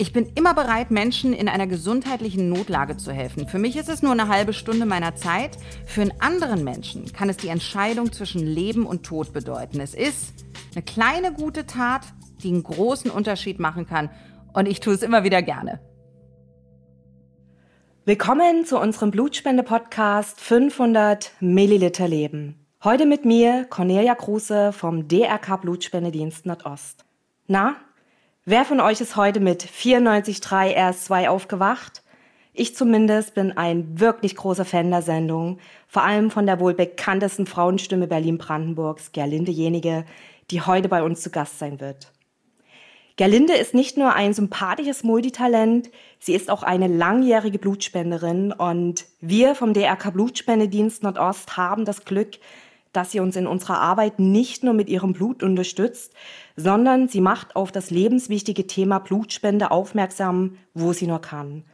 Ich bin immer bereit, Menschen in einer gesundheitlichen Notlage zu helfen. Für mich ist es nur eine halbe Stunde meiner Zeit. Für einen anderen Menschen kann es die Entscheidung zwischen Leben und Tod bedeuten. Es ist eine kleine gute Tat, die einen großen Unterschied machen kann. Und ich tue es immer wieder gerne. Willkommen zu unserem Blutspende-Podcast 500 Milliliter Leben. Heute mit mir Cornelia Kruse vom DRK Blutspendedienst Nordost. Na, Wer von euch ist heute mit 94.3 RS2 aufgewacht? Ich zumindest bin ein wirklich großer Fan der Sendung, vor allem von der wohl bekanntesten Frauenstimme Berlin-Brandenburgs, Gerlinde Jenige, die heute bei uns zu Gast sein wird. Gerlinde ist nicht nur ein sympathisches Multitalent, sie ist auch eine langjährige Blutspenderin und wir vom DRK Blutspendedienst Nordost haben das Glück, dass sie uns in unserer Arbeit nicht nur mit ihrem Blut unterstützt, sondern sie macht auf das lebenswichtige Thema Blutspende aufmerksam, wo sie nur kann.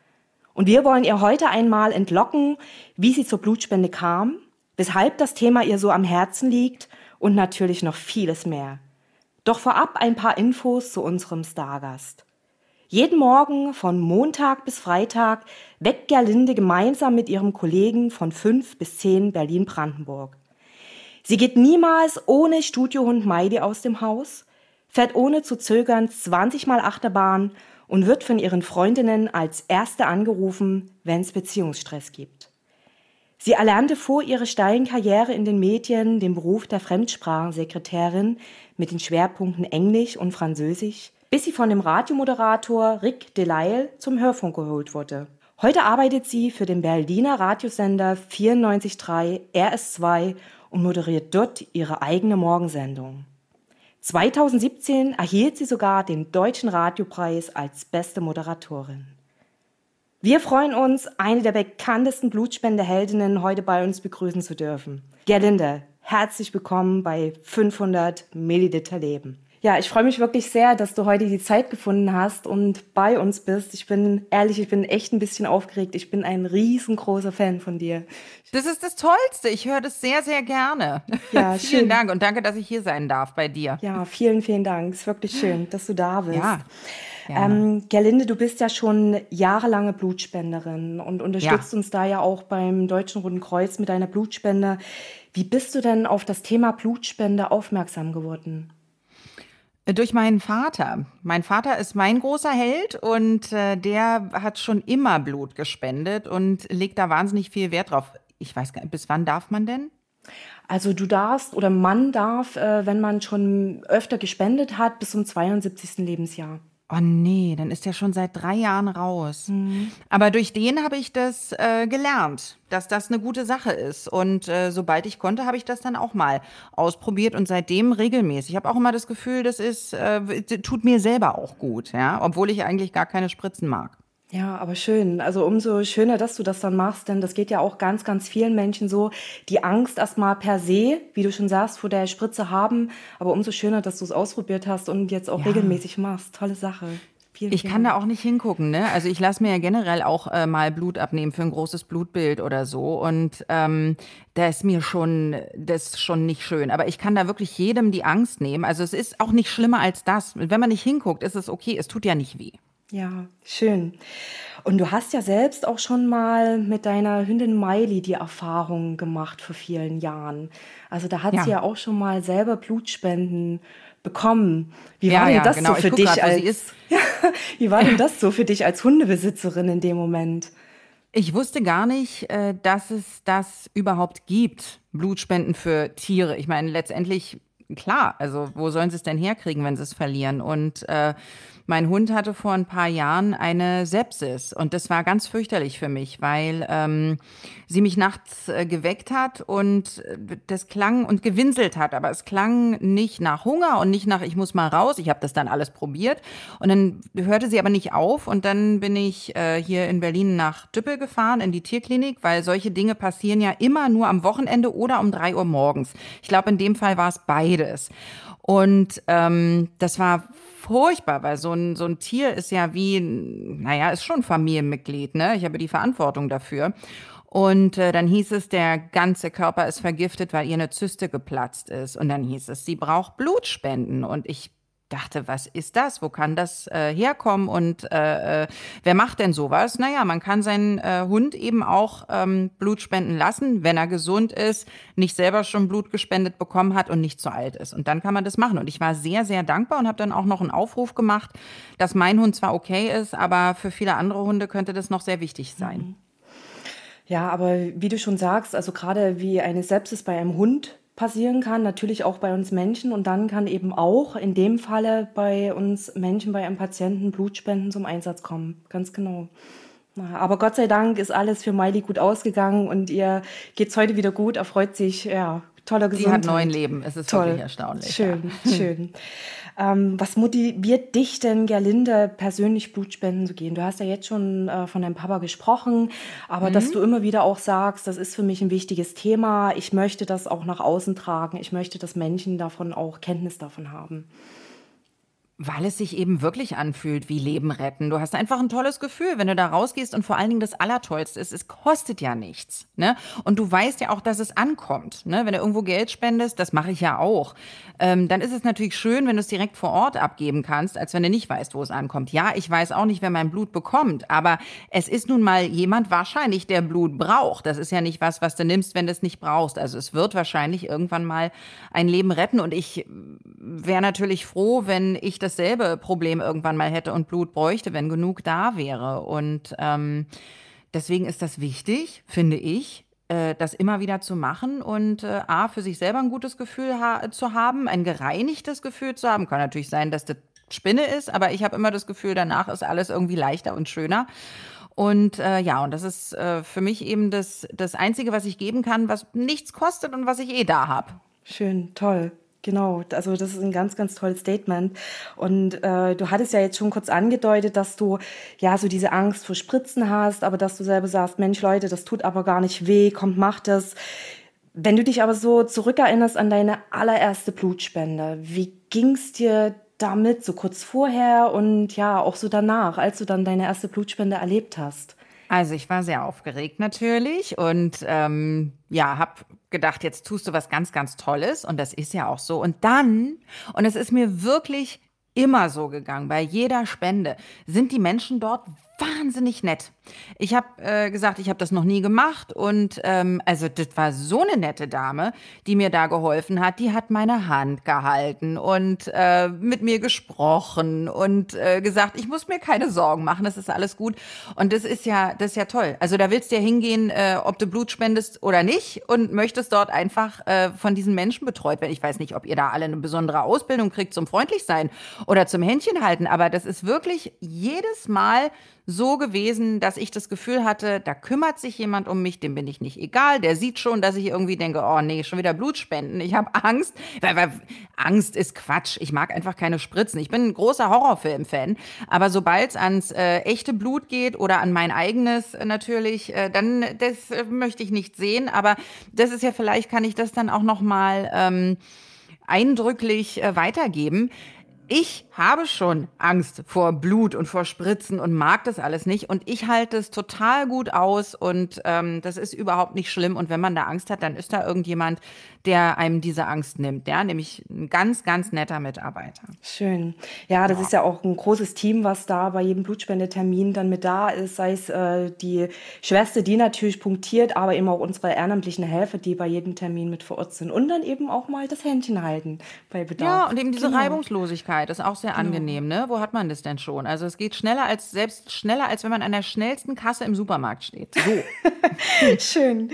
Und wir wollen ihr heute einmal entlocken, wie sie zur Blutspende kam, weshalb das Thema ihr so am Herzen liegt und natürlich noch vieles mehr. Doch vorab ein paar Infos zu unserem Stargast. Jeden Morgen von Montag bis Freitag weckt Gerlinde gemeinsam mit ihrem Kollegen von 5 bis 10 Berlin-Brandenburg. Sie geht niemals ohne Studiohund Meidi aus dem Haus, fährt ohne zu zögern 20 Mal Achterbahn und wird von ihren Freundinnen als Erste angerufen, wenn es Beziehungsstress gibt. Sie erlernte vor ihrer steilen Karriere in den Medien den Beruf der Fremdsprachensekretärin mit den Schwerpunkten Englisch und Französisch, bis sie von dem Radiomoderator Rick Delisle zum Hörfunk geholt wurde. Heute arbeitet sie für den Berliner Radiosender 94.3 RS2 und moderiert dort ihre eigene Morgensendung. 2017 erhielt sie sogar den Deutschen Radiopreis als beste Moderatorin. Wir freuen uns, eine der bekanntesten Blutspendeheldinnen heute bei uns begrüßen zu dürfen. Gerlinde, herzlich willkommen bei 500 Milliliter Leben. Ja, ich freue mich wirklich sehr, dass du heute die Zeit gefunden hast und bei uns bist. Ich bin ehrlich, ich bin echt ein bisschen aufgeregt. Ich bin ein riesengroßer Fan von dir. Das ist das Tollste. Ich höre das sehr, sehr gerne. Ja, vielen schön. Dank und danke, dass ich hier sein darf bei dir. Ja, vielen, vielen Dank. Es ist wirklich schön, dass du da bist. Ja. Ähm, Gerlinde, du bist ja schon jahrelange Blutspenderin und unterstützt ja. uns da ja auch beim Deutschen Roten Kreuz mit deiner Blutspende. Wie bist du denn auf das Thema Blutspende aufmerksam geworden? Durch meinen Vater. Mein Vater ist mein großer Held und äh, der hat schon immer Blut gespendet und legt da wahnsinnig viel Wert drauf. Ich weiß gar nicht, bis wann darf man denn? Also du darfst oder man darf, äh, wenn man schon öfter gespendet hat, bis zum 72. Lebensjahr. Oh nee, dann ist er schon seit drei Jahren raus. Mhm. Aber durch den habe ich das äh, gelernt, dass das eine gute Sache ist. Und äh, sobald ich konnte, habe ich das dann auch mal ausprobiert und seitdem regelmäßig. Ich habe auch immer das Gefühl, das ist, äh, tut mir selber auch gut, ja, obwohl ich eigentlich gar keine Spritzen mag. Ja, aber schön. Also umso schöner, dass du das dann machst, denn das geht ja auch ganz, ganz vielen Menschen so, die Angst erstmal per se, wie du schon sagst, vor der Spritze haben. Aber umso schöner, dass du es ausprobiert hast und jetzt auch ja. regelmäßig machst. Tolle Sache. Vielen, ich kann da auch nicht hingucken, ne? Also ich lasse mir ja generell auch äh, mal Blut abnehmen für ein großes Blutbild oder so. Und ähm, da ist mir schon, das ist schon nicht schön. Aber ich kann da wirklich jedem die Angst nehmen. Also es ist auch nicht schlimmer als das. Wenn man nicht hinguckt, ist es okay. Es tut ja nicht weh. Ja, schön. Und du hast ja selbst auch schon mal mit deiner Hündin Miley die Erfahrung gemacht vor vielen Jahren. Also da hat ja. sie ja auch schon mal selber Blutspenden bekommen. Wie war ja, denn das genau. so für dich grad, als Wie war denn das so für dich als Hundebesitzerin in dem Moment? Ich wusste gar nicht, äh, dass es das überhaupt gibt, Blutspenden für Tiere. Ich meine, letztendlich klar, also wo sollen sie es denn herkriegen, wenn sie es verlieren? Und äh, mein Hund hatte vor ein paar Jahren eine Sepsis und das war ganz fürchterlich für mich, weil ähm, sie mich nachts äh, geweckt hat und äh, das klang und gewinselt hat, aber es klang nicht nach Hunger und nicht nach ich muss mal raus. Ich habe das dann alles probiert und dann hörte sie aber nicht auf und dann bin ich äh, hier in Berlin nach Düppel gefahren in die Tierklinik, weil solche Dinge passieren ja immer nur am Wochenende oder um drei Uhr morgens. Ich glaube, in dem Fall war es beides Blutes. Und ähm, das war furchtbar, weil so ein, so ein Tier ist ja wie, naja, ist schon Familienmitglied, ne? Ich habe die Verantwortung dafür. Und äh, dann hieß es, der ganze Körper ist vergiftet, weil ihr eine Zyste geplatzt ist. Und dann hieß es, sie braucht Blutspenden. Und ich dachte, was ist das? Wo kann das äh, herkommen? Und äh, äh, wer macht denn sowas? Naja, man kann seinen äh, Hund eben auch ähm, Blut spenden lassen, wenn er gesund ist, nicht selber schon Blut gespendet bekommen hat und nicht zu alt ist. Und dann kann man das machen. Und ich war sehr, sehr dankbar und habe dann auch noch einen Aufruf gemacht, dass mein Hund zwar okay ist, aber für viele andere Hunde könnte das noch sehr wichtig sein. Mhm. Ja, aber wie du schon sagst, also gerade wie eine Sepsis bei einem Hund passieren kann, natürlich auch bei uns Menschen und dann kann eben auch in dem Falle bei uns Menschen, bei einem Patienten Blutspenden zum Einsatz kommen. Ganz genau. Aber Gott sei Dank ist alles für Miley gut ausgegangen und ihr geht's heute wieder gut. Er freut sich, ja, toller Gesundheit. Sie hat neun Leben. Es ist Toll. wirklich erstaunlich. Schön, ja. schön. Ähm, was motiviert dich denn, Gerlinde, persönlich Blutspenden zu gehen? Du hast ja jetzt schon äh, von deinem Papa gesprochen, aber mhm. dass du immer wieder auch sagst, das ist für mich ein wichtiges Thema. Ich möchte das auch nach außen tragen. Ich möchte, dass Menschen davon auch Kenntnis davon haben. Weil es sich eben wirklich anfühlt wie Leben retten. Du hast einfach ein tolles Gefühl, wenn du da rausgehst und vor allen Dingen das Allertollste ist, es kostet ja nichts. Ne? Und du weißt ja auch, dass es ankommt. Ne? Wenn du irgendwo Geld spendest, das mache ich ja auch, ähm, dann ist es natürlich schön, wenn du es direkt vor Ort abgeben kannst, als wenn du nicht weißt, wo es ankommt. Ja, ich weiß auch nicht, wer mein Blut bekommt, aber es ist nun mal jemand wahrscheinlich, der Blut braucht. Das ist ja nicht was, was du nimmst, wenn du es nicht brauchst. Also es wird wahrscheinlich irgendwann mal ein Leben retten und ich wäre natürlich froh, wenn ich dasselbe Problem irgendwann mal hätte und Blut bräuchte, wenn genug da wäre. Und ähm, deswegen ist das wichtig, finde ich, äh, das immer wieder zu machen und äh, A, für sich selber ein gutes Gefühl ha zu haben, ein gereinigtes Gefühl zu haben. Kann natürlich sein, dass das Spinne ist, aber ich habe immer das Gefühl, danach ist alles irgendwie leichter und schöner. Und äh, ja, und das ist äh, für mich eben das, das Einzige, was ich geben kann, was nichts kostet und was ich eh da habe. Schön, toll. Genau, also das ist ein ganz, ganz tolles Statement. Und äh, du hattest ja jetzt schon kurz angedeutet, dass du ja so diese Angst vor Spritzen hast, aber dass du selber sagst, Mensch Leute, das tut aber gar nicht weh, kommt, mach das. Wenn du dich aber so zurückerinnerst an deine allererste Blutspende, wie ging's dir damit so kurz vorher und ja auch so danach, als du dann deine erste Blutspende erlebt hast? Also ich war sehr aufgeregt natürlich und ähm, ja, habe gedacht, jetzt tust du was ganz, ganz Tolles und das ist ja auch so. Und dann, und es ist mir wirklich immer so gegangen, bei jeder Spende sind die Menschen dort wahnsinnig nett. Ich habe äh, gesagt, ich habe das noch nie gemacht und ähm, also das war so eine nette Dame, die mir da geholfen hat. Die hat meine Hand gehalten und äh, mit mir gesprochen und äh, gesagt, ich muss mir keine Sorgen machen, das ist alles gut. Und das ist ja, das ist ja toll. Also da willst du ja hingehen, äh, ob du Blut spendest oder nicht und möchtest dort einfach äh, von diesen Menschen betreut werden. Ich weiß nicht, ob ihr da alle eine besondere Ausbildung kriegt zum freundlich sein oder zum Händchen halten, aber das ist wirklich jedes Mal so gewesen, dass ich das Gefühl hatte, da kümmert sich jemand um mich, dem bin ich nicht egal. Der sieht schon, dass ich irgendwie denke, oh nee, schon wieder Blutspenden. Ich habe Angst, weil, weil Angst ist Quatsch. Ich mag einfach keine Spritzen. Ich bin ein großer Horrorfilm-Fan, aber sobald es ans äh, echte Blut geht oder an mein eigenes äh, natürlich, äh, dann das äh, möchte ich nicht sehen. Aber das ist ja vielleicht kann ich das dann auch noch mal ähm, eindrücklich äh, weitergeben. Ich habe schon Angst vor Blut und vor Spritzen und mag das alles nicht. Und ich halte es total gut aus und ähm, das ist überhaupt nicht schlimm. Und wenn man da Angst hat, dann ist da irgendjemand, der einem diese Angst nimmt. Ja, nämlich ein ganz, ganz netter Mitarbeiter. Schön. Ja, das ja. ist ja auch ein großes Team, was da bei jedem Blutspendetermin dann mit da ist. Sei es äh, die Schwester, die natürlich punktiert, aber eben auch unsere ehrenamtlichen Helfer, die bei jedem Termin mit vor Ort sind. Und dann eben auch mal das Händchen halten bei Bedarf. Ja, und eben diese genau. Reibungslosigkeit ist auch sehr genau. angenehm, ne? Wo hat man das denn schon? Also es geht schneller als, selbst schneller, als wenn man an der schnellsten Kasse im Supermarkt steht. So. Schön.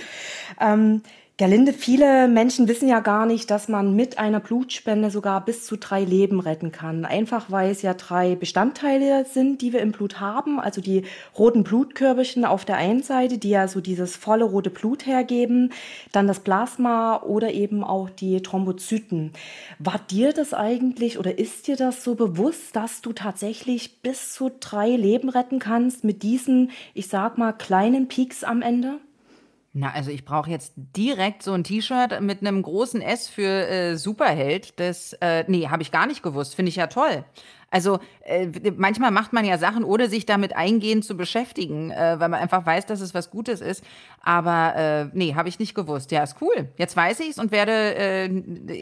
Ähm, Gerlinde, viele Menschen wissen ja gar nicht, dass man mit einer Blutspende sogar bis zu drei Leben retten kann. Einfach weil es ja drei Bestandteile sind, die wir im Blut haben. Also die roten Blutkörperchen auf der einen Seite, die ja so dieses volle rote Blut hergeben. Dann das Plasma oder eben auch die Thrombozyten. War dir das eigentlich oder ist dir das so bewusst, dass du tatsächlich bis zu drei Leben retten kannst mit diesen, ich sag mal, kleinen Peaks am Ende? Na, also ich brauche jetzt direkt so ein T-Shirt mit einem großen S für äh, Superheld. Das, äh, nee, habe ich gar nicht gewusst. Finde ich ja toll. Also äh, manchmal macht man ja Sachen, ohne sich damit eingehend zu beschäftigen, äh, weil man einfach weiß, dass es was Gutes ist. Aber äh, nee, habe ich nicht gewusst. Ja, ist cool. Jetzt weiß ich es und werde äh,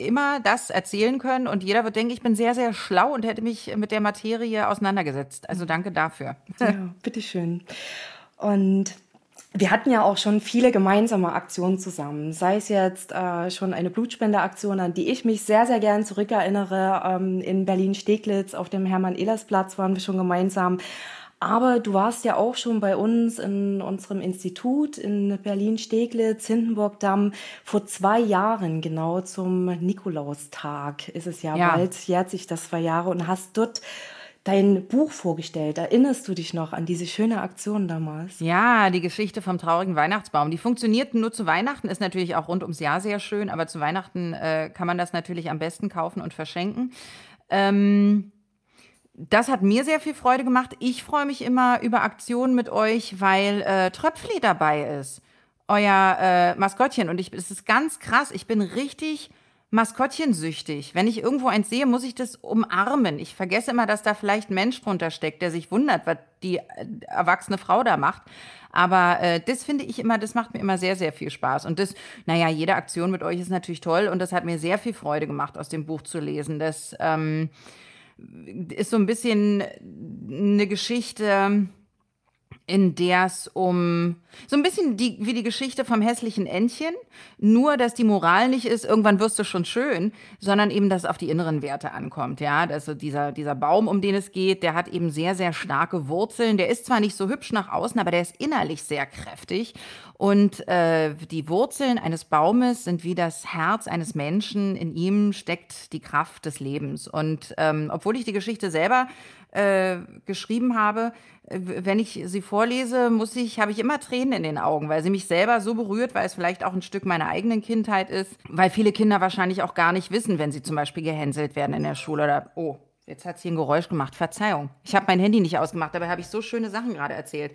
immer das erzählen können. Und jeder wird denken, ich bin sehr, sehr schlau und hätte mich mit der Materie auseinandergesetzt. Also danke dafür. Ja, bitteschön. Und wir hatten ja auch schon viele gemeinsame Aktionen zusammen, sei es jetzt äh, schon eine Blutspendeaktion, an die ich mich sehr, sehr gern zurückerinnere. Ähm, in Berlin-Steglitz auf dem Hermann-Ehlers-Platz waren wir schon gemeinsam. Aber du warst ja auch schon bei uns in unserem Institut in Berlin-Steglitz, Hindenburg-Damm, vor zwei Jahren genau zum Nikolaustag ist es ja, ja. bald, jährt sich das zwei Jahre und hast dort dein Buch vorgestellt. Erinnerst du dich noch an diese schöne Aktion damals? Ja, die Geschichte vom traurigen Weihnachtsbaum. Die funktioniert nur zu Weihnachten, ist natürlich auch rund ums Jahr sehr schön, aber zu Weihnachten äh, kann man das natürlich am besten kaufen und verschenken. Ähm, das hat mir sehr viel Freude gemacht. Ich freue mich immer über Aktionen mit euch, weil äh, Tröpfli dabei ist. Euer äh, Maskottchen. Und ich, es ist ganz krass. Ich bin richtig maskottchensüchtig. Wenn ich irgendwo eins sehe, muss ich das umarmen. Ich vergesse immer, dass da vielleicht ein Mensch drunter steckt, der sich wundert, was die äh, erwachsene Frau da macht. Aber äh, das finde ich immer, das macht mir immer sehr, sehr viel Spaß. Und das, naja, jede Aktion mit euch ist natürlich toll und das hat mir sehr viel Freude gemacht, aus dem Buch zu lesen. Das ähm, ist so ein bisschen eine Geschichte in der es um so ein bisschen die, wie die Geschichte vom hässlichen Entchen, nur dass die Moral nicht ist, irgendwann wirst du schon schön, sondern eben, dass es auf die inneren Werte ankommt. Ja, also dieser, dieser Baum, um den es geht, der hat eben sehr, sehr starke Wurzeln. Der ist zwar nicht so hübsch nach außen, aber der ist innerlich sehr kräftig. Und äh, die Wurzeln eines Baumes sind wie das Herz eines Menschen. In ihm steckt die Kraft des Lebens. Und ähm, obwohl ich die Geschichte selber äh, geschrieben habe, wenn ich sie vorlese, muss ich, habe ich immer Tränen in den Augen, weil sie mich selber so berührt, weil es vielleicht auch ein Stück meiner eigenen Kindheit ist, weil viele Kinder wahrscheinlich auch gar nicht wissen, wenn sie zum Beispiel gehänselt werden in der Schule oder oh. Jetzt hat sie ein Geräusch gemacht. Verzeihung. Ich habe mein Handy nicht ausgemacht, dabei habe ich so schöne Sachen gerade erzählt.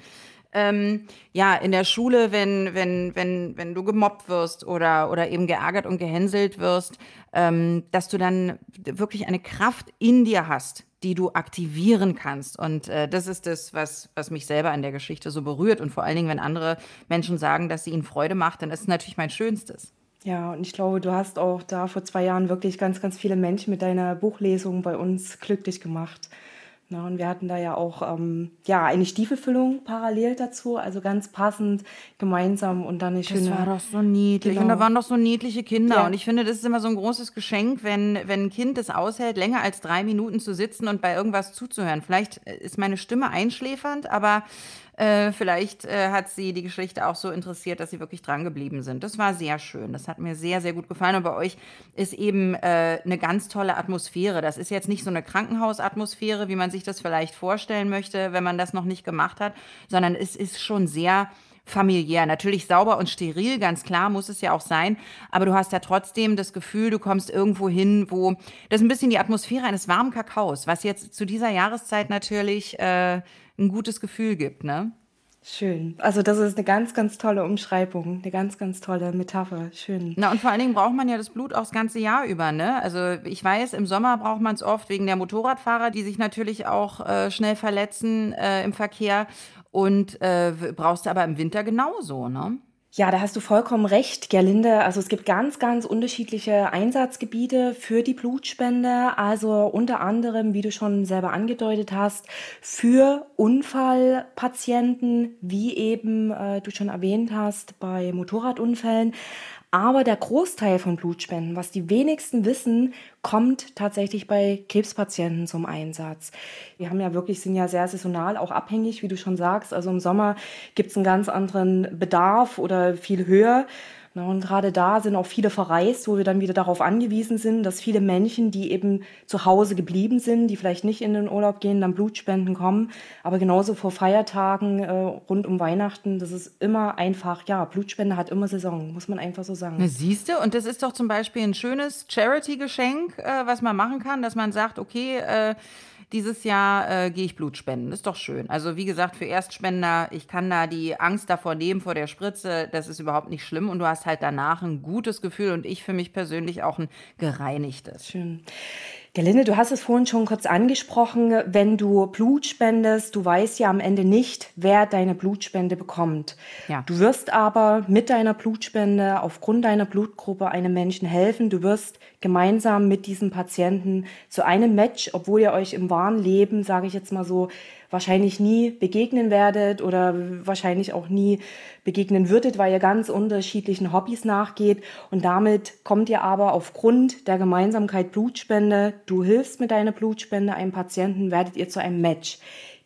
Ähm, ja, in der Schule, wenn, wenn, wenn, wenn du gemobbt wirst oder, oder eben geärgert und gehänselt wirst, ähm, dass du dann wirklich eine Kraft in dir hast, die du aktivieren kannst. Und äh, das ist das, was, was mich selber an der Geschichte so berührt. Und vor allen Dingen, wenn andere Menschen sagen, dass sie ihnen Freude macht, dann ist es natürlich mein Schönstes. Ja, und ich glaube, du hast auch da vor zwei Jahren wirklich ganz, ganz viele Menschen mit deiner Buchlesung bei uns glücklich gemacht. Na, und wir hatten da ja auch ähm, ja, eine Stiefelfüllung parallel dazu, also ganz passend gemeinsam und dann eine schöne. Das war doch so niedlich. Genau. Und da waren doch so niedliche Kinder. Ja. Und ich finde, das ist immer so ein großes Geschenk, wenn, wenn ein Kind es aushält, länger als drei Minuten zu sitzen und bei irgendwas zuzuhören. Vielleicht ist meine Stimme einschläfernd, aber äh, vielleicht äh, hat sie die Geschichte auch so interessiert, dass sie wirklich dran geblieben sind. Das war sehr schön. Das hat mir sehr, sehr gut gefallen. Und bei euch ist eben äh, eine ganz tolle Atmosphäre. Das ist jetzt nicht so eine Krankenhausatmosphäre, wie man sich das vielleicht vorstellen möchte, wenn man das noch nicht gemacht hat, sondern es ist schon sehr familiär. Natürlich sauber und steril, ganz klar muss es ja auch sein, aber du hast ja trotzdem das Gefühl, du kommst irgendwo hin, wo das ist ein bisschen die Atmosphäre eines warmen Kakaos, was jetzt zu dieser Jahreszeit natürlich äh, ein gutes Gefühl gibt, ne? Schön. Also das ist eine ganz, ganz tolle Umschreibung, eine ganz, ganz tolle Metapher. Schön. Na und vor allen Dingen braucht man ja das Blut auch das ganze Jahr über, ne? Also ich weiß, im Sommer braucht man es oft wegen der Motorradfahrer, die sich natürlich auch äh, schnell verletzen äh, im Verkehr. Und äh, brauchst du aber im Winter genauso, ne? Ja, da hast du vollkommen recht, Gerlinde. Also es gibt ganz, ganz unterschiedliche Einsatzgebiete für die Blutspende. Also unter anderem, wie du schon selber angedeutet hast, für Unfallpatienten, wie eben äh, du schon erwähnt hast, bei Motorradunfällen. Aber der Großteil von Blutspenden, was die wenigsten wissen, kommt tatsächlich bei Krebspatienten zum Einsatz. Wir haben ja wirklich, sind ja sehr saisonal auch abhängig, wie du schon sagst. Also im Sommer gibt es einen ganz anderen Bedarf oder viel höher. Na, und gerade da sind auch viele verreist, wo wir dann wieder darauf angewiesen sind, dass viele Menschen, die eben zu Hause geblieben sind, die vielleicht nicht in den Urlaub gehen, dann Blutspenden kommen. Aber genauso vor Feiertagen äh, rund um Weihnachten, das ist immer einfach, ja, Blutspende hat immer Saison, muss man einfach so sagen. Siehst du, und das ist doch zum Beispiel ein schönes Charity-Geschenk, äh, was man machen kann, dass man sagt, okay, äh, dieses Jahr äh, gehe ich Blut spenden. Ist doch schön. Also wie gesagt, für Erstspender, ich kann da die Angst davor nehmen, vor der Spritze. Das ist überhaupt nicht schlimm. Und du hast halt danach ein gutes Gefühl und ich für mich persönlich auch ein gereinigtes. Schön. Gerlinde, du hast es vorhin schon kurz angesprochen. Wenn du Blut spendest, du weißt ja am Ende nicht, wer deine Blutspende bekommt. Ja. Du wirst aber mit deiner Blutspende aufgrund deiner Blutgruppe einem Menschen helfen. Du wirst gemeinsam mit diesem Patienten zu einem Match, obwohl ihr euch im wahren Leben, sage ich jetzt mal so, wahrscheinlich nie begegnen werdet oder wahrscheinlich auch nie begegnen würdet, weil ihr ganz unterschiedlichen Hobbys nachgeht. Und damit kommt ihr aber aufgrund der Gemeinsamkeit Blutspende, du hilfst mit deiner Blutspende einem Patienten, werdet ihr zu einem Match.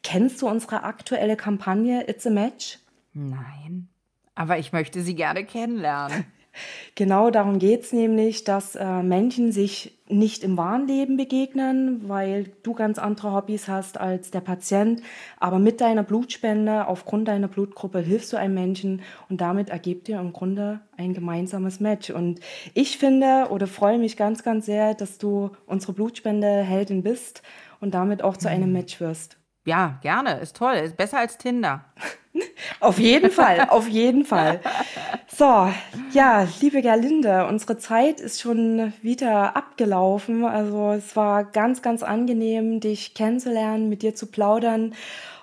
Kennst du unsere aktuelle Kampagne It's a Match? Nein, aber ich möchte sie gerne kennenlernen. Genau darum geht es nämlich, dass äh, Menschen sich nicht im wahren Leben begegnen, weil du ganz andere Hobbys hast als der Patient. Aber mit deiner Blutspende, aufgrund deiner Blutgruppe, hilfst du einem Menschen und damit ergibt ihr im Grunde ein gemeinsames Match. Und ich finde oder freue mich ganz, ganz sehr, dass du unsere Blutspende-Heldin bist und damit auch zu einem mhm. Match wirst. Ja, gerne. Ist toll. Ist besser als Tinder. auf jeden Fall, auf jeden Fall. So, ja, liebe Gerlinde, unsere Zeit ist schon wieder abgelaufen. Also es war ganz, ganz angenehm, dich kennenzulernen, mit dir zu plaudern.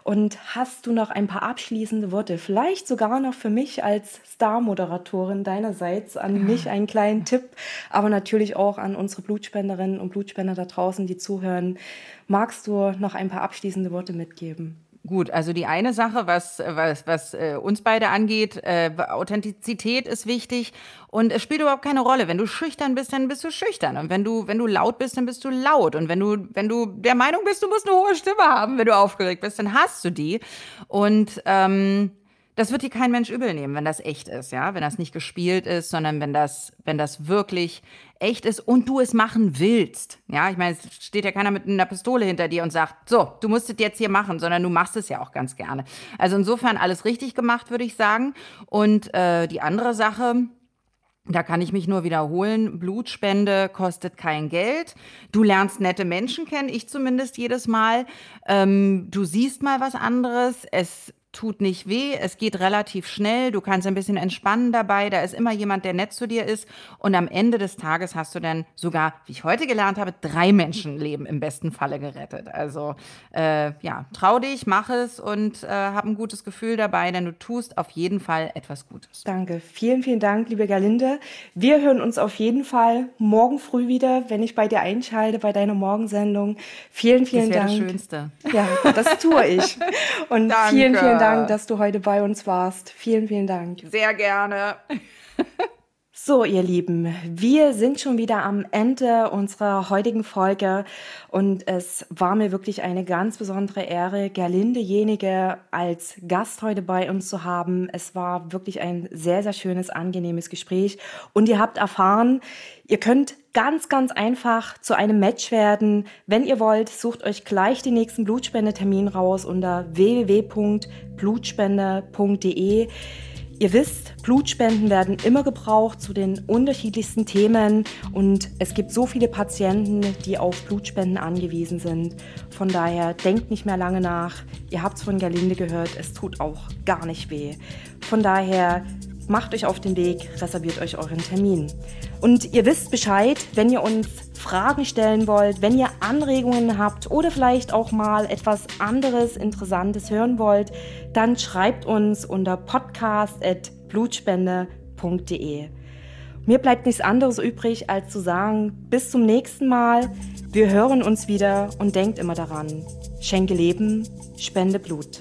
Und hast du noch ein paar abschließende Worte? Vielleicht sogar noch für mich als Star-Moderatorin deinerseits an mich einen kleinen Tipp, aber natürlich auch an unsere Blutspenderinnen und Blutspender da draußen, die zuhören. Magst du noch ein paar abschließende Worte mitgeben? Gut, also die eine Sache, was, was, was äh, uns beide angeht, äh, Authentizität ist wichtig und es spielt überhaupt keine Rolle. Wenn du schüchtern bist, dann bist du schüchtern. Und wenn du, wenn du laut bist, dann bist du laut. Und wenn du, wenn du der Meinung bist, du musst eine hohe Stimme haben, wenn du aufgeregt bist, dann hast du die. Und ähm, das wird dir kein Mensch übel nehmen, wenn das echt ist, ja, wenn das nicht gespielt ist, sondern wenn das, wenn das wirklich echt ist und du es machen willst. Ja, ich meine, es steht ja keiner mit einer Pistole hinter dir und sagt, so, du musst es jetzt hier machen, sondern du machst es ja auch ganz gerne. Also insofern alles richtig gemacht, würde ich sagen. Und äh, die andere Sache, da kann ich mich nur wiederholen. Blutspende kostet kein Geld. Du lernst nette Menschen kennen, ich zumindest jedes Mal. Ähm, du siehst mal was anderes. Es tut nicht weh, es geht relativ schnell, du kannst ein bisschen entspannen dabei, da ist immer jemand, der nett zu dir ist und am Ende des Tages hast du dann sogar, wie ich heute gelernt habe, drei Menschenleben im besten Falle gerettet. Also äh, ja, trau dich, mach es und äh, hab ein gutes Gefühl dabei, denn du tust auf jeden Fall etwas Gutes. Danke, vielen, vielen Dank, liebe Galinde. Wir hören uns auf jeden Fall morgen früh wieder, wenn ich bei dir einschalte, bei deiner Morgensendung. Vielen, vielen das Dank. Das Schönste. Ja, das tue ich. Und Danke. vielen, vielen Dank Dank, dass du heute bei uns warst. Vielen, vielen Dank. Sehr gerne. So, ihr Lieben, wir sind schon wieder am Ende unserer heutigen Folge und es war mir wirklich eine ganz besondere Ehre, Gerlinde jenige als Gast heute bei uns zu haben. Es war wirklich ein sehr, sehr schönes, angenehmes Gespräch und ihr habt erfahren, ihr könnt ganz, ganz einfach zu einem Match werden. Wenn ihr wollt, sucht euch gleich den nächsten Blutspendetermin raus unter www.blutspende.de. Ihr wisst, Blutspenden werden immer gebraucht zu den unterschiedlichsten Themen und es gibt so viele Patienten, die auf Blutspenden angewiesen sind. Von daher denkt nicht mehr lange nach. Ihr habt es von Gerlinde gehört, es tut auch gar nicht weh. Von daher macht euch auf den Weg, reserviert euch euren Termin. Und ihr wisst Bescheid, wenn ihr uns Fragen stellen wollt, wenn ihr Anregungen habt oder vielleicht auch mal etwas anderes, Interessantes hören wollt, dann schreibt uns unter podcast.blutspende.de. Mir bleibt nichts anderes übrig, als zu sagen, bis zum nächsten Mal. Wir hören uns wieder und denkt immer daran. Schenke Leben, spende Blut.